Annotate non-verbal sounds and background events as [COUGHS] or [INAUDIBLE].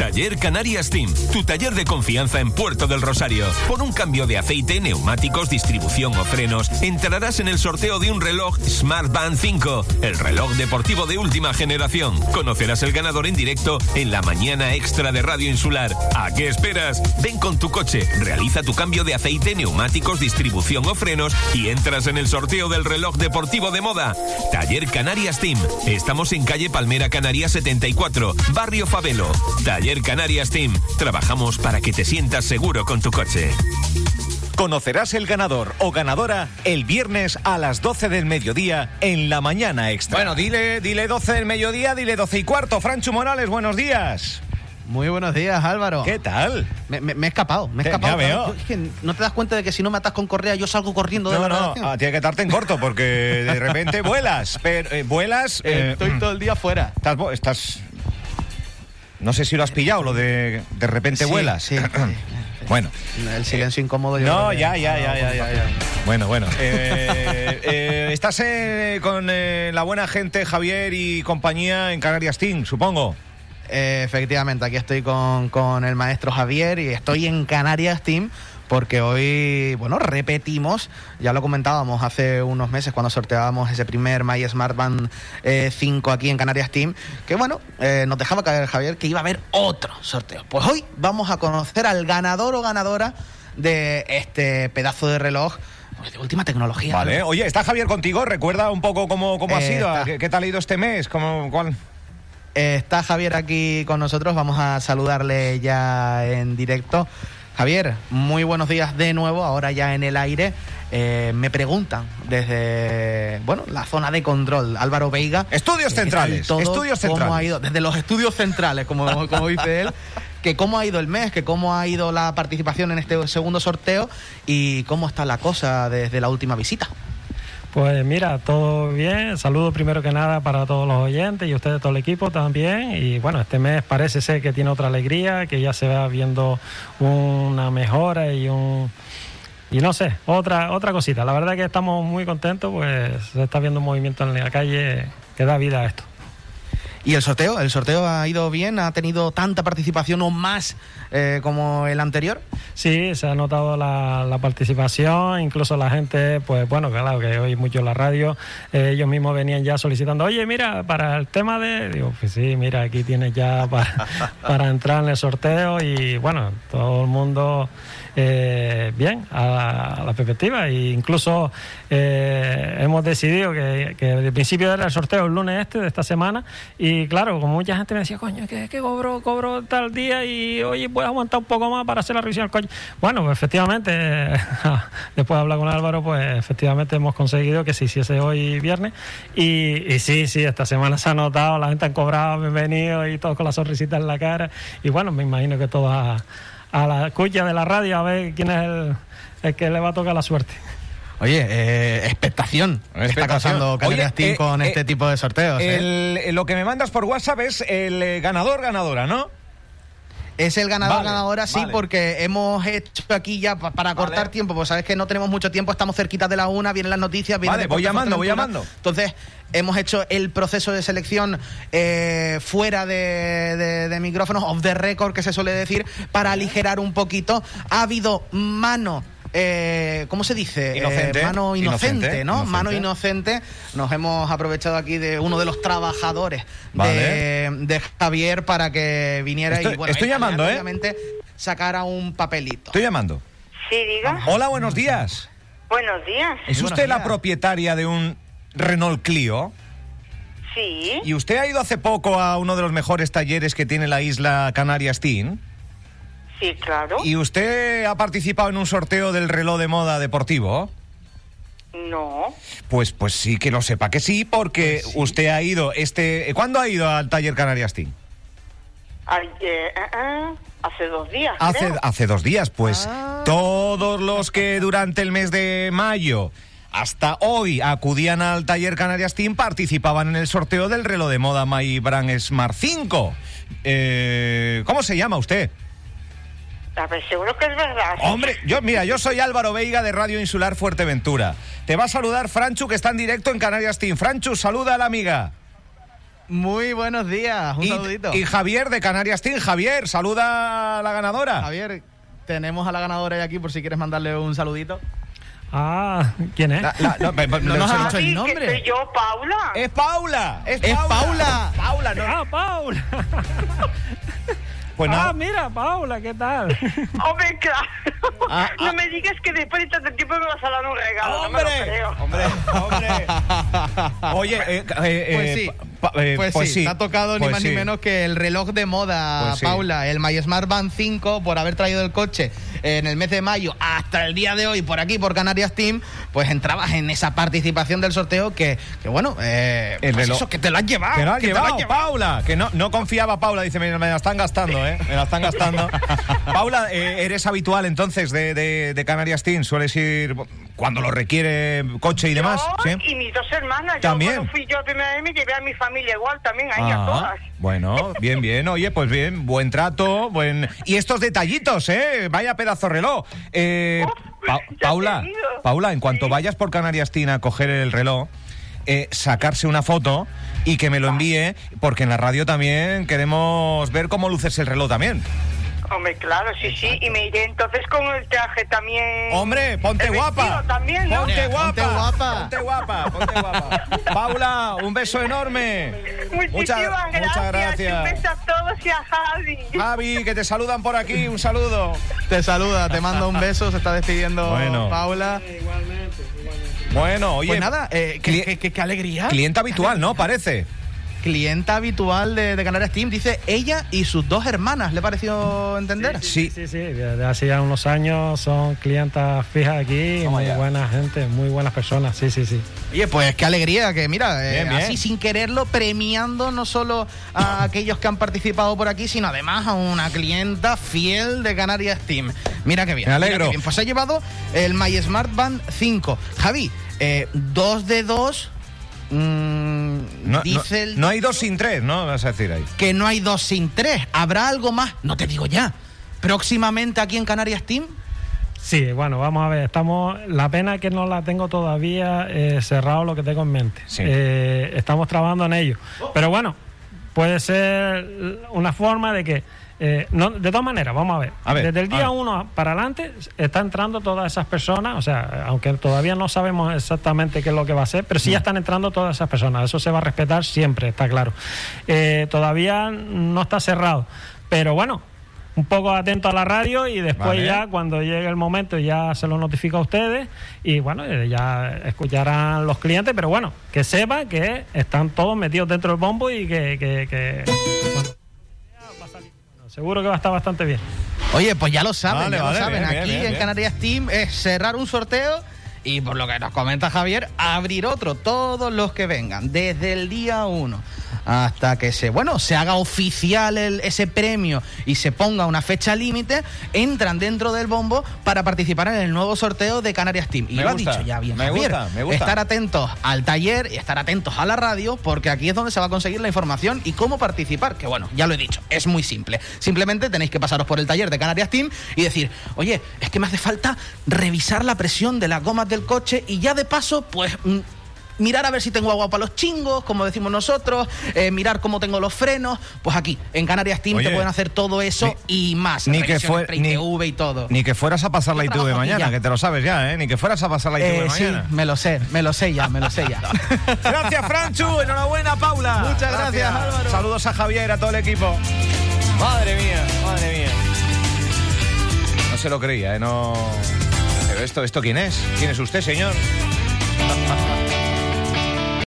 Taller Canarias Team, tu taller de confianza en Puerto del Rosario. Por un cambio de aceite, neumáticos, distribución o frenos, entrarás en el sorteo de un reloj Smart Band 5, el reloj deportivo de última generación. Conocerás el ganador en directo en la mañana extra de Radio Insular. ¿A qué esperas? Ven con tu coche, realiza tu cambio de aceite, neumáticos, distribución o frenos y entras en el sorteo del reloj deportivo de moda. Taller Canarias Team. Estamos en calle Palmera Canarias 74, Barrio Favelo. Taller Canarias Team. Trabajamos para que te sientas seguro con tu coche. Conocerás el ganador o ganadora el viernes a las 12 del mediodía en la mañana extra. Bueno, dile, dile 12 del mediodía, dile 12 y cuarto. Franchu Morales, buenos días. Muy buenos días, Álvaro. ¿Qué tal? Me, me- me he escapado, me he escapado. ya veo. Yo- Es que no te das cuenta de que si no me atas con correa, yo salgo corriendo de No, la no, redacción? ah, tiene que darte en corto porque de repente vuelas. Pero, eh, vuelas. eh, Estoy todo el día fuera. estás- No sé si lo has pillado, lo de de repente Sí, vuelas. sí, [CLEARS THROAT] bueno. El silencio incómodo. yo No, ya, ya, ya, ya, ya, ya. Bueno, bueno. [LAUGHS] Eh, eh, estás eh, con la buena gente Javier y compañía en Canarias Team, supongo. Efectivamente, aquí estoy con, con el maestro Javier y estoy en Canarias Team porque hoy, bueno, repetimos, ya lo comentábamos hace unos meses cuando sorteábamos ese primer My Smart Band eh, 5 aquí en Canarias Team, que bueno, eh, nos dejaba caer Javier que iba a haber otro sorteo. Pues hoy vamos a conocer al ganador o ganadora de este pedazo de reloj pues, de última tecnología. Vale. Oye, ¿está Javier contigo? Recuerda un poco cómo, cómo ha sido. ¿Qué, qué tal ha ido este mes? ¿Cómo, cuál? Eh, Está Javier aquí con nosotros, vamos a saludarle ya en directo. Javier, muy buenos días de nuevo, ahora ya en el aire. Eh, me preguntan desde bueno la zona de control, Álvaro Veiga. Estudios ¿qué tal centrales, todo? estudios ¿Cómo centrales. ha ido? Desde los estudios centrales, como, como dice él. Que cómo ha ido el mes, que cómo ha ido la participación en este segundo sorteo y cómo está la cosa desde la última visita. Pues mira, todo bien. Saludo primero que nada para todos los oyentes y ustedes, todo el equipo también. Y bueno, este mes parece ser que tiene otra alegría, que ya se va viendo una mejora y un... Y no sé, otra, otra cosita. La verdad que estamos muy contentos, pues se está viendo un movimiento en la calle que da vida a esto. ¿Y el sorteo? ¿El sorteo ha ido bien? ¿Ha tenido tanta participación o más eh, como el anterior? Sí, se ha notado la, participación, incluso la gente, pues bueno, claro que hoy mucho la radio, eh, ellos mismos venían ya solicitando, oye, mira, para el tema de, digo, pues sí, mira, aquí tienes ya [LAUGHS] para entrar en el sorteo y bueno, todo el mundo eh, bien a la, perspectiva. E incluso eh, hemos decidido que, que de principio era el sorteo el lunes este de esta semana. Y claro, como mucha gente me decía, coño, que, que cobro, cobro tal día y oye, puedes aguantar un poco más para hacer la revisión del coche. Bueno, pues efectivamente, [LAUGHS] después de hablar con Álvaro, pues efectivamente hemos conseguido que se hiciese hoy viernes. Y, sí, sí, esta semana se ha notado, la gente han cobrado, bienvenido y todos con la sonrisita en la cara. Y bueno, me imagino que todos a, a la escucha de la radio a ver quién es el, el que le va a tocar la suerte. Oye, eh, expectación. Está Expectación. causando Canarias Team eh, con eh, este tipo de sorteos. El- eh, lo que me mandas por WhatsApp es el eh, ganador, ganadora, ¿no? Es el ganador Vale, ganadora, sí, vale. porque hemos hecho aquí ya pa- para cortar Vale. tiempo, pues sabes que no tenemos mucho tiempo, estamos cerquitas de la una, vienen las noticias, viene Vale, voy llamando, voy llamando. Entonces, hemos hecho el proceso de selección eh, fuera de, de- de micrófonos, off the record, que se suele decir, para aligerar un poquito. Ha habido mano. Eh, ¿Cómo se dice? Eh, Inocente. mano inocente, Inocente, ¿no? inocente. Mano inocente. Nos hemos aprovechado aquí de uno de los trabajadores Vale. de, de Javier para que viniera Estoy- y bueno, estoy y llamando, ¿eh? obviamente sacara un papelito. Estoy llamando. Sí, diga. Hola, buenos días. Buenos días. ¿Es usted la propietaria de un Renault Clio? Sí. ¿Y usted ha ido hace poco a uno de los mejores talleres que tiene la isla Canarias Team? Sí, claro. ¿Y usted ha participado en un sorteo del reloj de moda deportivo? No. Pues, pues sí que lo sepa que sí, porque usted ha ido este. ¿Cuándo ha ido al taller Canarias Team? Eh, ah, hace dos días. Hace, creo. hace dos días, pues Ah. todos los que durante el mes de mayo hasta hoy acudían al taller Canarias Team participaban en el sorteo del reloj de moda My Brand Smart 5. Eh, ¿Cómo se llama usted? A ver, seguro que es verdad. Hombre, yo mira, yo soy Álvaro Veiga de Radio Insular Fuerteventura. Te va a saludar Franchu que está en directo en Canarias Team. Franchu, saluda a la amiga. Muy buenos días, un y, saludito. y Javier de Canarias Team. Javier, saluda a la ganadora. Javier, tenemos a la ganadora ahí aquí por si quieres mandarle un saludito. Ah, ¿quién es? La- la- no, [LAUGHS] no nos ha dicho el nombre. que soy yo, Paula. Es Paula. Es ¡Es Paula. Paula! Paula, no. Ah, Paula. [LAUGHS] Pues ah, mira, Paula, ¿qué tal? [LAUGHS] Hombre, claro. Ah, no ah. me digas que después de tanto tiempo me vas a dar un regalo. No me lo ¡Hombre! creo. ¡Hombre! ¡Hombre! [LAUGHS] Oye, eh, eh, Pues eh, sí, pa- eh, pues, sí, te ha tocado ni Pues más ni sí. menos que el reloj de moda, Pues sí. Paula, el My Smart Band 5, por haber traído el coche en el mes de mayo hasta el día de hoy por aquí, por Canarias Team, pues entrabas en esa participación del sorteo que, que bueno, eh, El pues reloj. eso, que te lo has llevado. Que no has que te lo has llevado, Paula. Que no, no confiaba Paula. Dice, me, me la están gastando, ¿eh? Me la están gastando. [LAUGHS] Paula, eh, ¿eres habitual entonces de, de, de Canarias Team? ¿Sueles ir cuando lo requiere coche y demás? Yo ¿Sí? y mis dos hermanas. Yo También. cuando fui yo la primera vez me llevé a mi familia igual también, ahí a Ah, todas. bueno, bien, bien. Oye, pues bien, buen trato, buen... Y estos detallitos, ¿eh? Vaya pedazo reloj. Eh, Uf, Pa- ya Paula. Paula, en cuanto Sí. vayas por Canarias Team a coger el reloj, eh, sacarse una foto y que me lo envíe, porque en la radio también queremos ver cómo luces el reloj también. Hombre, claro, sí, sí. Y me iré entonces con el traje también. Hombre, ponte el guapa. también, ¿no? Ponte guapa. Ponte guapa. Ponte guapa, ponte [LAUGHS] guapa. Paula, un beso enorme. Muchísimas Muchas- gracias. muchas gracias. Un beso a todos y a Javi. Javi, que te saludan por aquí, un saludo. Te saluda, te manda un beso, se está despidiendo Bueno. Paula. Bueno, oye, pues nada, eh, qué- qué- qué alegría. cliente habitual, ¿no? Parece. Clienta habitual de, de Canarias Team, dice ella y sus dos hermanas, ¿le pareció entender? Sí. Sí, sí, desde hace ya unos años son clientas fijas aquí, muy ya. buena gente, muy buenas personas, sí, sí, sí. Oye, pues qué alegría que, mira, eh, Bien, así sin quererlo, premiando no solo a [COUGHS] aquellos que han participado por aquí, sino además a una clienta fiel de Canarias Team. Mira qué bien. Me alegro. qué bien. Pues ha llevado el My Smart Band 5. Javi, eh, dos de dos. mm, No, dice no- el no hay dos sin tres, ¿no? Vas a decir ahí. que no hay dos sin tres. ¿Habrá algo más? No te digo ya. Próximamente aquí en Canarias Team. Sí, bueno, vamos a ver, estamos, la pena es que no la tengo todavía eh, cerrado lo que tengo en mente. Sí. Eh, estamos trabajando en ello. Pero bueno, puede ser una forma de que, eh, no, de todas maneras, vamos a ver, A ver, desde el día ver. uno para adelante está entrando todas esas personas, o sea, aunque todavía no sabemos exactamente qué es lo que va a ser, pero Mm. sí ya están entrando todas esas personas, eso se va a respetar siempre, está claro. Eh, todavía no está cerrado, pero bueno. Un poco atento a la radio y después Vale. ya cuando llegue el momento ya se lo notifico a ustedes y bueno, eh, ya escucharán los clientes, pero bueno, que sepan que están todos metidos dentro del bombo y que, que-. Bueno, seguro que va a estar bastante bien. Oye, pues ya lo saben, Vale, ya vale, lo saben. bien, Aquí bien, en. Canarias Team es cerrar un sorteo y por lo que nos comenta Javier, abrir otro. Todos los que vengan, desde el día uno hasta que se, bueno, se haga oficial el- ese premio y se ponga una fecha límite, entran dentro del bombo para participar en el nuevo sorteo de Canarias Team. Y Me lo gusta, ha dicho ya bien me Javier. gusta, me gusta. Estar atentos al taller y estar atentos a la radio, porque aquí es donde se va a conseguir la información y cómo participar. Que bueno, ya lo he dicho, es muy simple. Simplemente tenéis que pasaros por el taller de Canarias Team y decir, oye, es que me hace falta revisar la presión de las gomas del coche y ya de paso, pues. Mirar a ver si tengo agua para los chingos, como decimos nosotros, eh, mirar cómo tengo los frenos. Pues aquí, en Canarias Team, Oye, te pueden hacer todo eso y más. ni que Revisiones fue- ni- y todo. Ni que fueras a pasar la ITV mañana, ya. que te lo sabes ya, ¿eh? Ni que fueras a pasar la ITV Eh, sí, mañana. me lo sé, me lo sé ya, me lo sé ya. [LAUGHS] Gracias, Franchu. Enhorabuena, Paula. Muchas gracias, Álvaro. Saludos a Javier, a todo el equipo. Madre mía, madre mía. No se lo creía, ¿eh? No. Pero esto, ¿esto quién es? ¿Quién es usted, señor? [LAUGHS]